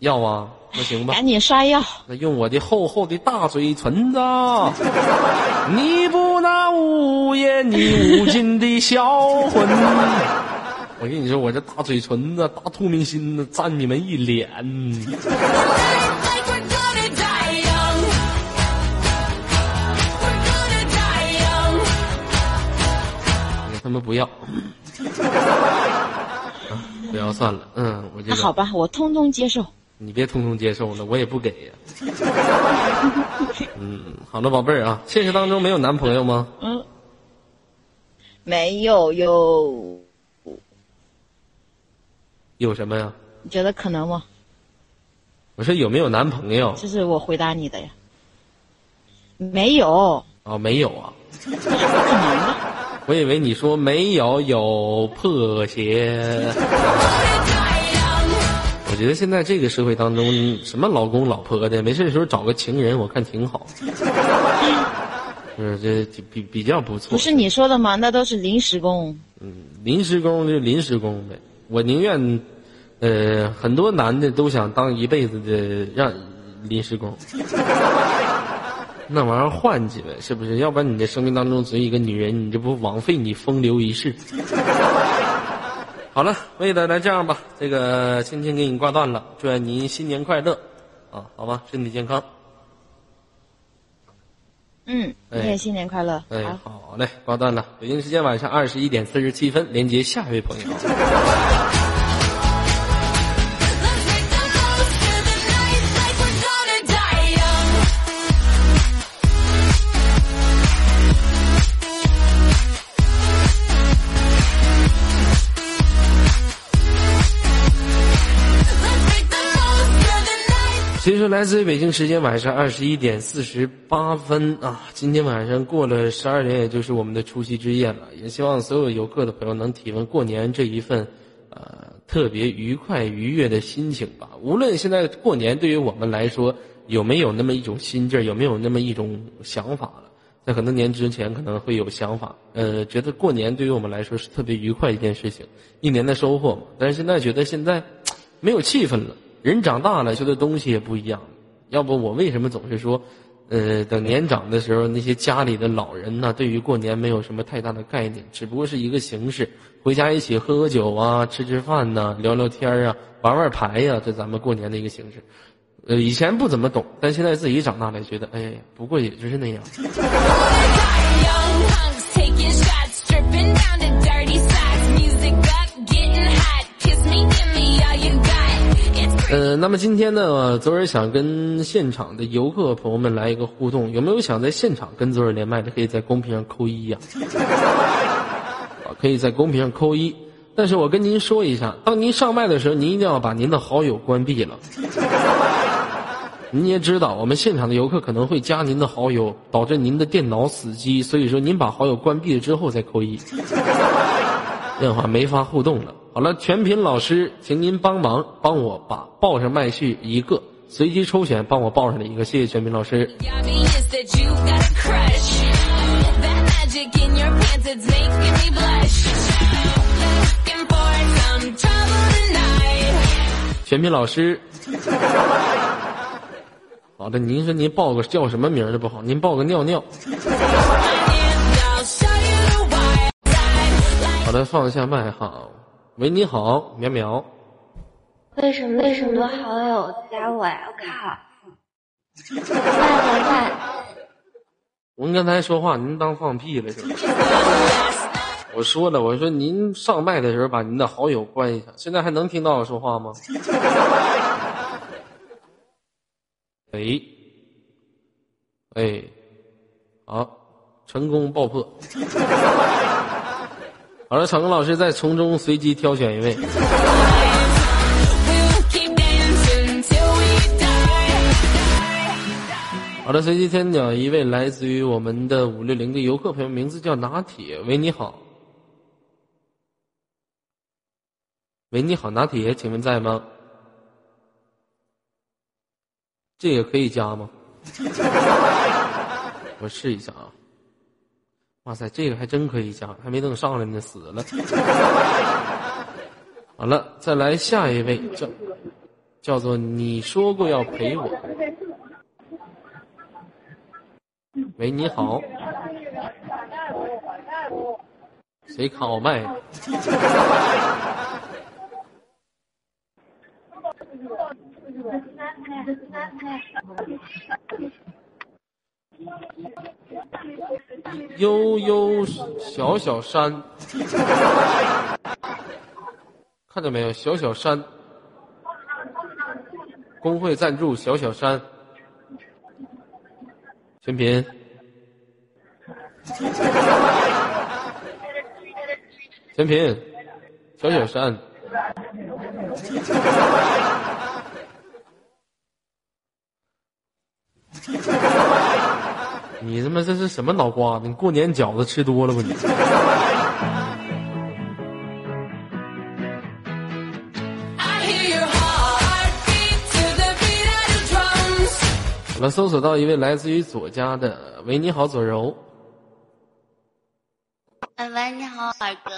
要啊，那行吧。赶紧刷药。那用我的厚厚的大嘴唇子，你不那无言你无尽的销魂。我跟你说，我这大嘴唇子、大透明心子，占你们一脸。们不要，不要算了。嗯，我就好吧，我通通接受。你别通通接受了，我也不给呀。嗯，好了，宝贝儿啊，现实当中没有男朋友吗？嗯，没有，有。有什么呀？你觉得可能吗？我说有没有男朋友？这是我回答你的呀。没有。哦，没有啊。不可能的。我以为你说没有有破鞋。我觉得现在这个社会当中，什么老公老婆的，没事的时候找个情人，我看挺好。是 这比比较不错。不是你说的吗？那都是临时工。嗯，临时工就临时工呗。我宁愿呃，很多男的都想当一辈子的让临时工，那玩意儿换起来是不是？要不然你的生命当中只有一个女人，你这不枉费你风流一世？好了，为了来这样吧，这个青青给你挂断了，祝愿您新年快乐，啊，好吧，身体健康。嗯，你也新年快乐。哎，好嘞，挂断了。北京时间晚上二十一点四十七分，连接下一位朋友。来自于北京时间晚上二十一点四十八分啊，今天晚上过了十二点，也就是我们的除夕之夜了。也希望所有游客的朋友能体温过年这一份，呃，特别愉快愉悦的心情吧。无论现在过年对于我们来说有没有那么一种心劲儿，有没有那么一种想法了，在很多年之前可能会有想法，呃，觉得过年对于我们来说是特别愉快一件事情，一年的收获嘛。但是现在觉得现在没有气氛了。人长大了，学的东西也不一样。要不我为什么总是说，呃，等年长的时候，那些家里的老人呢，对于过年没有什么太大的概念，只不过是一个形式，回家一起喝喝酒啊，吃吃饭呐，聊聊天啊，玩玩牌呀，这咱们过年的一个形式。呃，以前不怎么懂，但现在自己长大了，觉得，哎，不过也就是那样。呃，那么今天呢，左耳想跟现场的游客朋友们来一个互动，有没有想在现场跟左耳连麦的？可以在公屏上扣一呀，可以在公屏上扣一。但是我跟您说一下，当您上麦的时候，您一定要把您的好友关闭了。您也知道，我们现场的游客可能会加您的好友，导致您的电脑死机，所以说您把好友关闭了之后再扣一。电话没法互动了。好了，全品老师，请您帮忙帮我把报上麦序一个，随机抽选帮我报上的一个，谢谢全品老师。全品老师，好的，您说您报个叫什么名的不好，您报个尿尿。好的，放下麦哈。喂，你好，苗苗。为什么为什么好友加我呀？我靠！快快快！您刚才说话，您当放屁了是吧？我说了，我说您上麦的时候把您的好友关一下。现在还能听到我说话吗？喂，哎，好，成功爆破。好了，场工老师在从中随机挑选一位。好的，随机添加一位来自于我们的五六零的游客朋友，名字叫拿铁。喂，你好。喂，你好，拿铁，请问在吗？这个可以加吗？我试一下啊。哇塞，这个还真可以加，还没等上来呢，死了。好了，再来下一位，叫叫做你说过要陪我。喂，你好。谁卡我麦？悠悠小小山，看到没有？小小山，工会赞助小小山，全品，全品，小小山。你他妈这是什么脑瓜子？你过年饺子吃多了吧你？我们搜索到一位来自于左家的，喂，你好，左柔。喂，你好，二哥。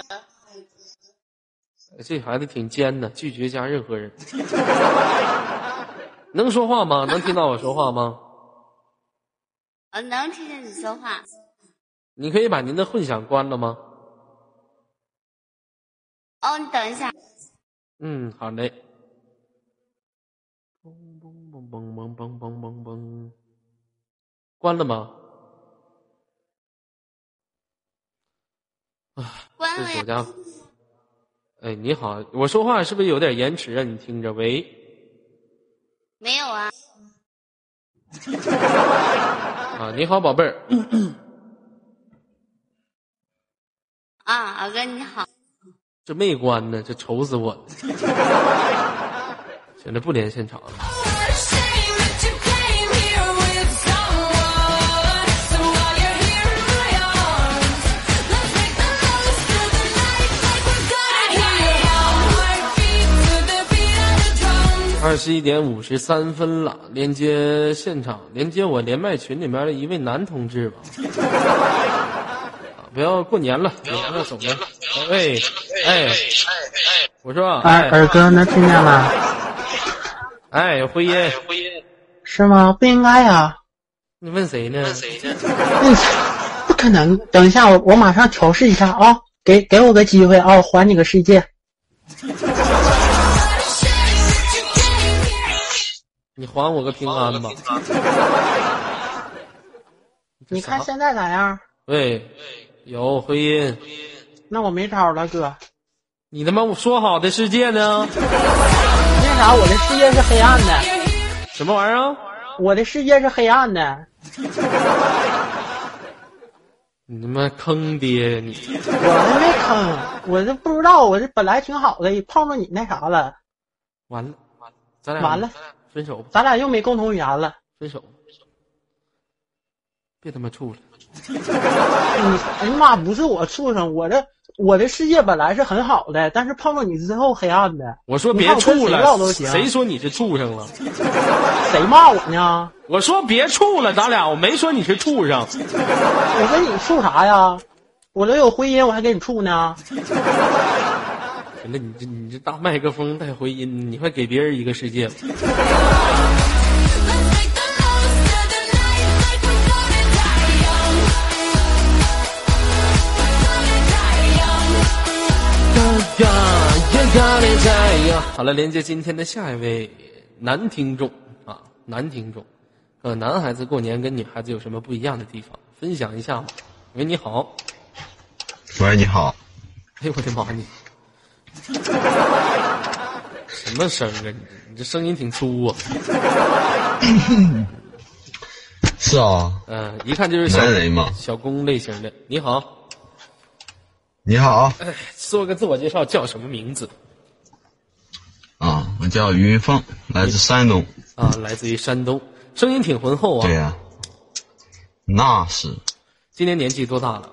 这孩子挺尖的，拒绝加任何人。能说话吗？能听到我说话吗？呃，能听见你说话。你可以把您的混响关了吗？哦，你等一下。嗯，好嘞。嘣嘣嘣嘣嘣嘣嘣嘣，关了吗？啊，关了呀。家。哎，你好，我说话是不是有点延迟啊？你听着，喂。没有啊。啊，你好，宝贝儿。啊，二哥你好。这没关呢，这愁死我了。行了不连现场了。二十一点五十三分了，连接现场，连接我连麦群里面的一位男同志吧。不要过年了，过年了，走了。喂，哎，我说，哎，二哥能听见吗？哎，回音，是吗？不应该呀。你问谁呢？问谁呢？不可能！等一下，我我马上调试一下啊，给给我个机会啊，还你个世界。你还我个平安吧。你看现在咋样？喂。有回音，那我没招了，哥。你他妈我说好的世界呢？那啥，我的世界是黑暗的。什么玩意儿？我的世界是黑暗的。你他妈坑爹你！我没坑，我这不知道，我这本来挺好的，碰着你那啥了。完了，咱俩完了，分手吧。咱俩又没共同语言了，分手。别他妈处了。你 哎呀妈！不是我畜生，我这我的世界本来是很好的，但是碰到你之后黑暗的。我说别处了，谁说你是畜生了？谁骂我呢？我说别处了，咱俩我没说你是畜生。我跟你处啥呀？我都有婚姻，我还跟你处呢。行了，你这你这大麦克风带回音，你快给别人一个世界。好了，连接今天的下一位男听众啊，男听众，呃，男孩子过年跟女孩子有什么不一样的地方？分享一下嘛。喂，你好。喂，你好。哎呦我的妈你！什么声啊？你你这声音挺粗啊。是啊。嗯，一看就是小人嘛，小工类型的。你好。你好，哎，做个自我介绍，叫什么名字？啊，我叫于云凤，来自山东。啊，来自于山东，声音挺浑厚啊。对呀，那是。今年年纪多大了？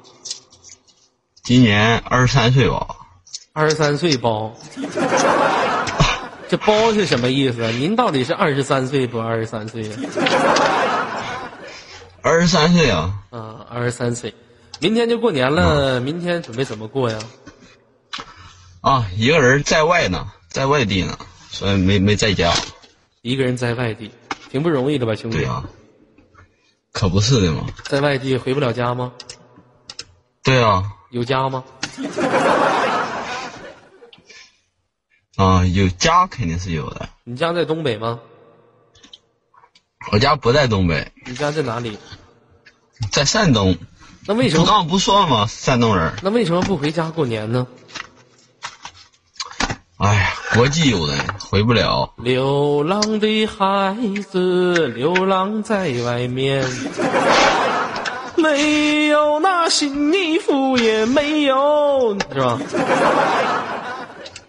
今年二十三岁吧。二十三岁包？这包是什么意思？您到底是二十三岁不二十三岁呀？二十三岁啊。啊，二十三岁。明天就过年了，明天准备怎么过呀？啊，一个人在外呢，在外地呢，所以没没在家。一个人在外地，挺不容易的吧，兄弟？对啊，可不是的嘛。在外地回不了家吗？对啊。有家吗？啊，有家肯定是有的。你家在东北吗？我家不在东北。你家在哪里？在山东。那为什么刚刚不说了吗？山东人。那为什么不回家过年呢？哎呀，国际友人回不了。流浪的孩子，流浪在外面，没有那新衣服，也没有，是吧？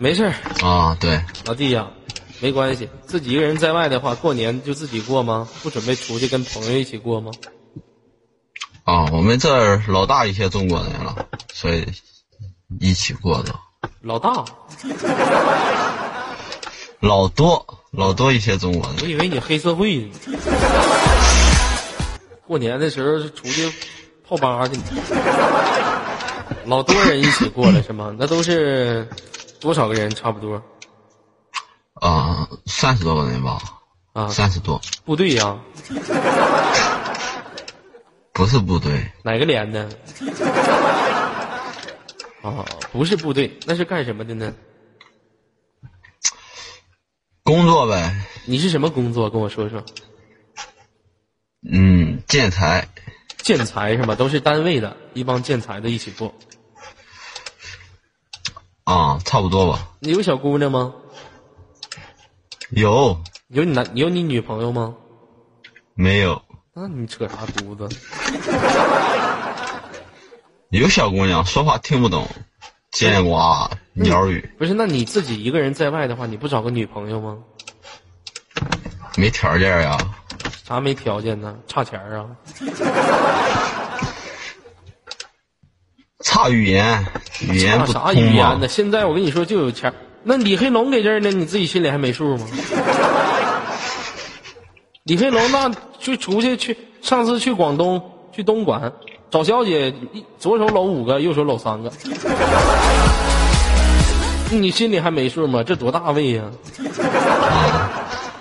没事儿啊，对，老弟呀，没关系，自己一个人在外的话，过年就自己过吗？不准备出去跟朋友一起过吗？啊，我们这儿老大一些中国人了，所以一起过的。老大，老多老多一些中国人。我以为你黑社会呢。过年的时候出去泡吧去，老多人一起过了是吗？那都是多少个人？差不多啊，三十多个人吧。啊，三十多。部队呀？不是部队。哪个连的？啊，不是部队，那是干什么的呢？工作呗。你是什么工作？跟我说说。嗯，建材。建材是吧？都是单位的一帮建材的一起做。啊，差不多吧。你有小姑娘吗？有。有你男有你女朋友吗？没有。那你扯啥犊子？有小姑娘说话听不懂，见瓜鸟语。不是，那你自己一个人在外的话，你不找个女朋友吗？没条件呀。啥没条件呢？差钱啊？差语言，语言不啥语言呢？现在我跟你说就有钱。那李黑龙给这儿呢，你自己心里还没数吗？李黑龙那就出去去，上次去广东去东莞找小姐，左手搂五个，右手搂三个，你心里还没数吗？这多大位呀！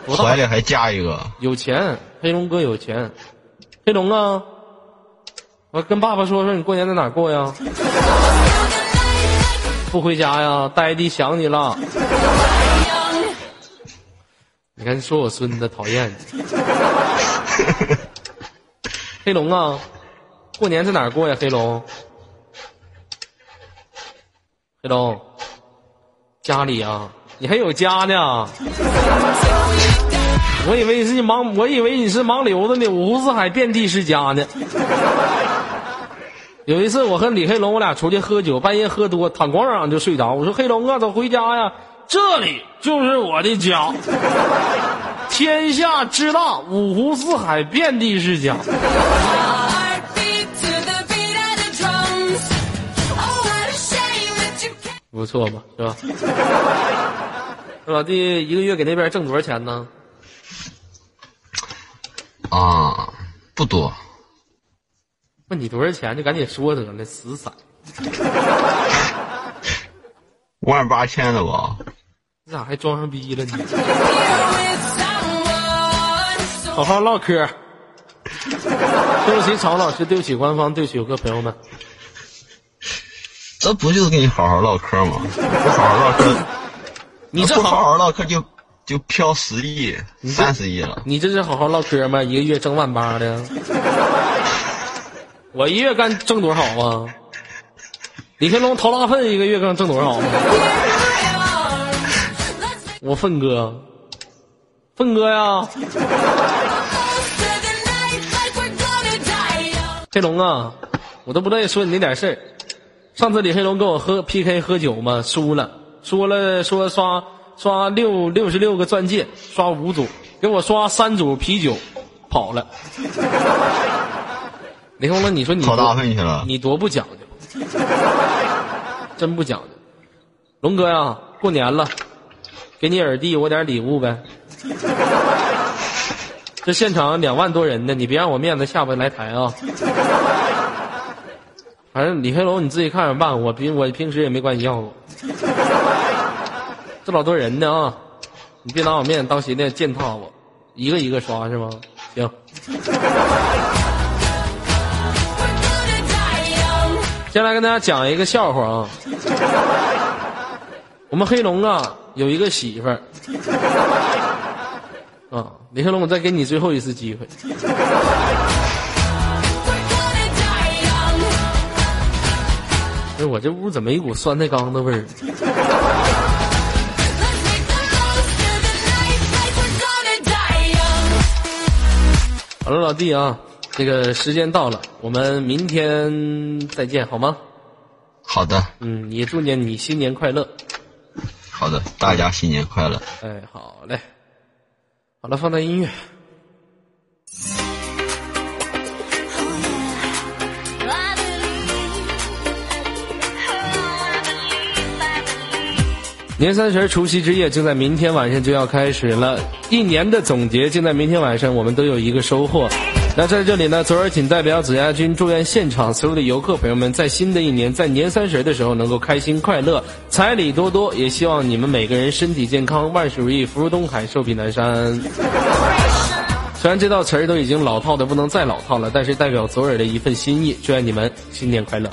怀里还加一个，有钱，黑龙哥有钱，黑龙啊，我跟爸爸说说，你过年在哪过呀？不回家呀，呆的想你了。你看，说我孙子讨厌。黑龙啊，过年在哪过呀？黑龙，黑龙，家里啊，你还有家呢。我以为你是你忙，我以为你是忙流子呢。五湖四海，遍地是家呢。有一次，我和李黑龙，我俩出去喝酒，半夜喝多，躺广场上就睡着。我说：“黑龙啊，走回家呀。”这里就是我的家，天下之大，五湖四海，遍地是家。不错吧，是吧？老弟，一个月给那边挣多少钱呢？啊，不多。问你多少钱，就赶紧说得了，死散。万八千的吧。你咋还装上逼了呢？好好唠嗑。对不起，曹老师，对不起，官方，对不起，游客朋友们。这不就是跟你好好唠嗑吗？不好好唠嗑，你这好好唠嗑就就飘十亿、三十亿了。你这是好好唠嗑吗？一个月挣万八的。我一月干挣多少啊？李天龙掏拉粪一个月干挣多少？我粪哥，粪哥呀！黑龙啊，我都不乐意说你那点事儿。上次李黑龙跟我喝 PK 喝酒嘛，输了，输了说刷刷六六十六个钻戒，刷五组，给我刷三组啤酒，跑了。李黑龙，你说你跑大粪去了？你多不讲究，真不讲究。龙哥呀，过年了。给你耳弟我点礼物呗，这现场两万多人呢，你别让我面子下不来台啊！反正李黑龙你自己看着办，我平我平时也没管你要过。这老多人呢啊，你别拿我面子当鞋垫践踏我，一个一个刷是吗？行。先来跟大家讲一个笑话啊，我们黑龙啊。有一个媳妇儿，啊，李黑龙，我再给你最后一次机会。哎，我这屋怎么一股酸菜缸的味儿？好了，老弟啊，这个时间到了，我们明天再见，好吗？好的。嗯，也祝愿你新年快乐。好的，大家新年快乐！哎，好嘞，好了，放段音乐。年三十除夕之夜就在明天晚上就要开始了，一年的总结就在明天晚上，我们都有一个收获。那在这里呢，左耳仅代表紫霞君祝愿现场所有的游客朋友们，在新的一年，在年三十的时候能够开心快乐，彩礼多多，也希望你们每个人身体健康，万事如意，福如东海，寿比南山。虽然这道词儿都已经老套的不能再老套了，但是代表左耳的一份心意，祝愿你们新年快乐。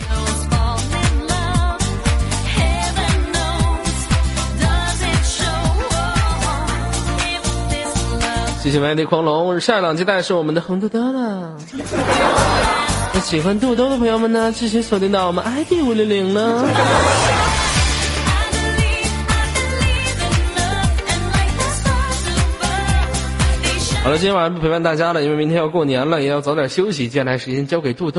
谢谢麦迪狂龙，下一档接待是我们的红豆豆了。那喜欢肚兜的朋友们呢，继续锁定到我们 ID 五零零呢。好了，今天晚上不陪伴大家了，因为明天要过年了，也要早点休息。接下来时间交给肚兜。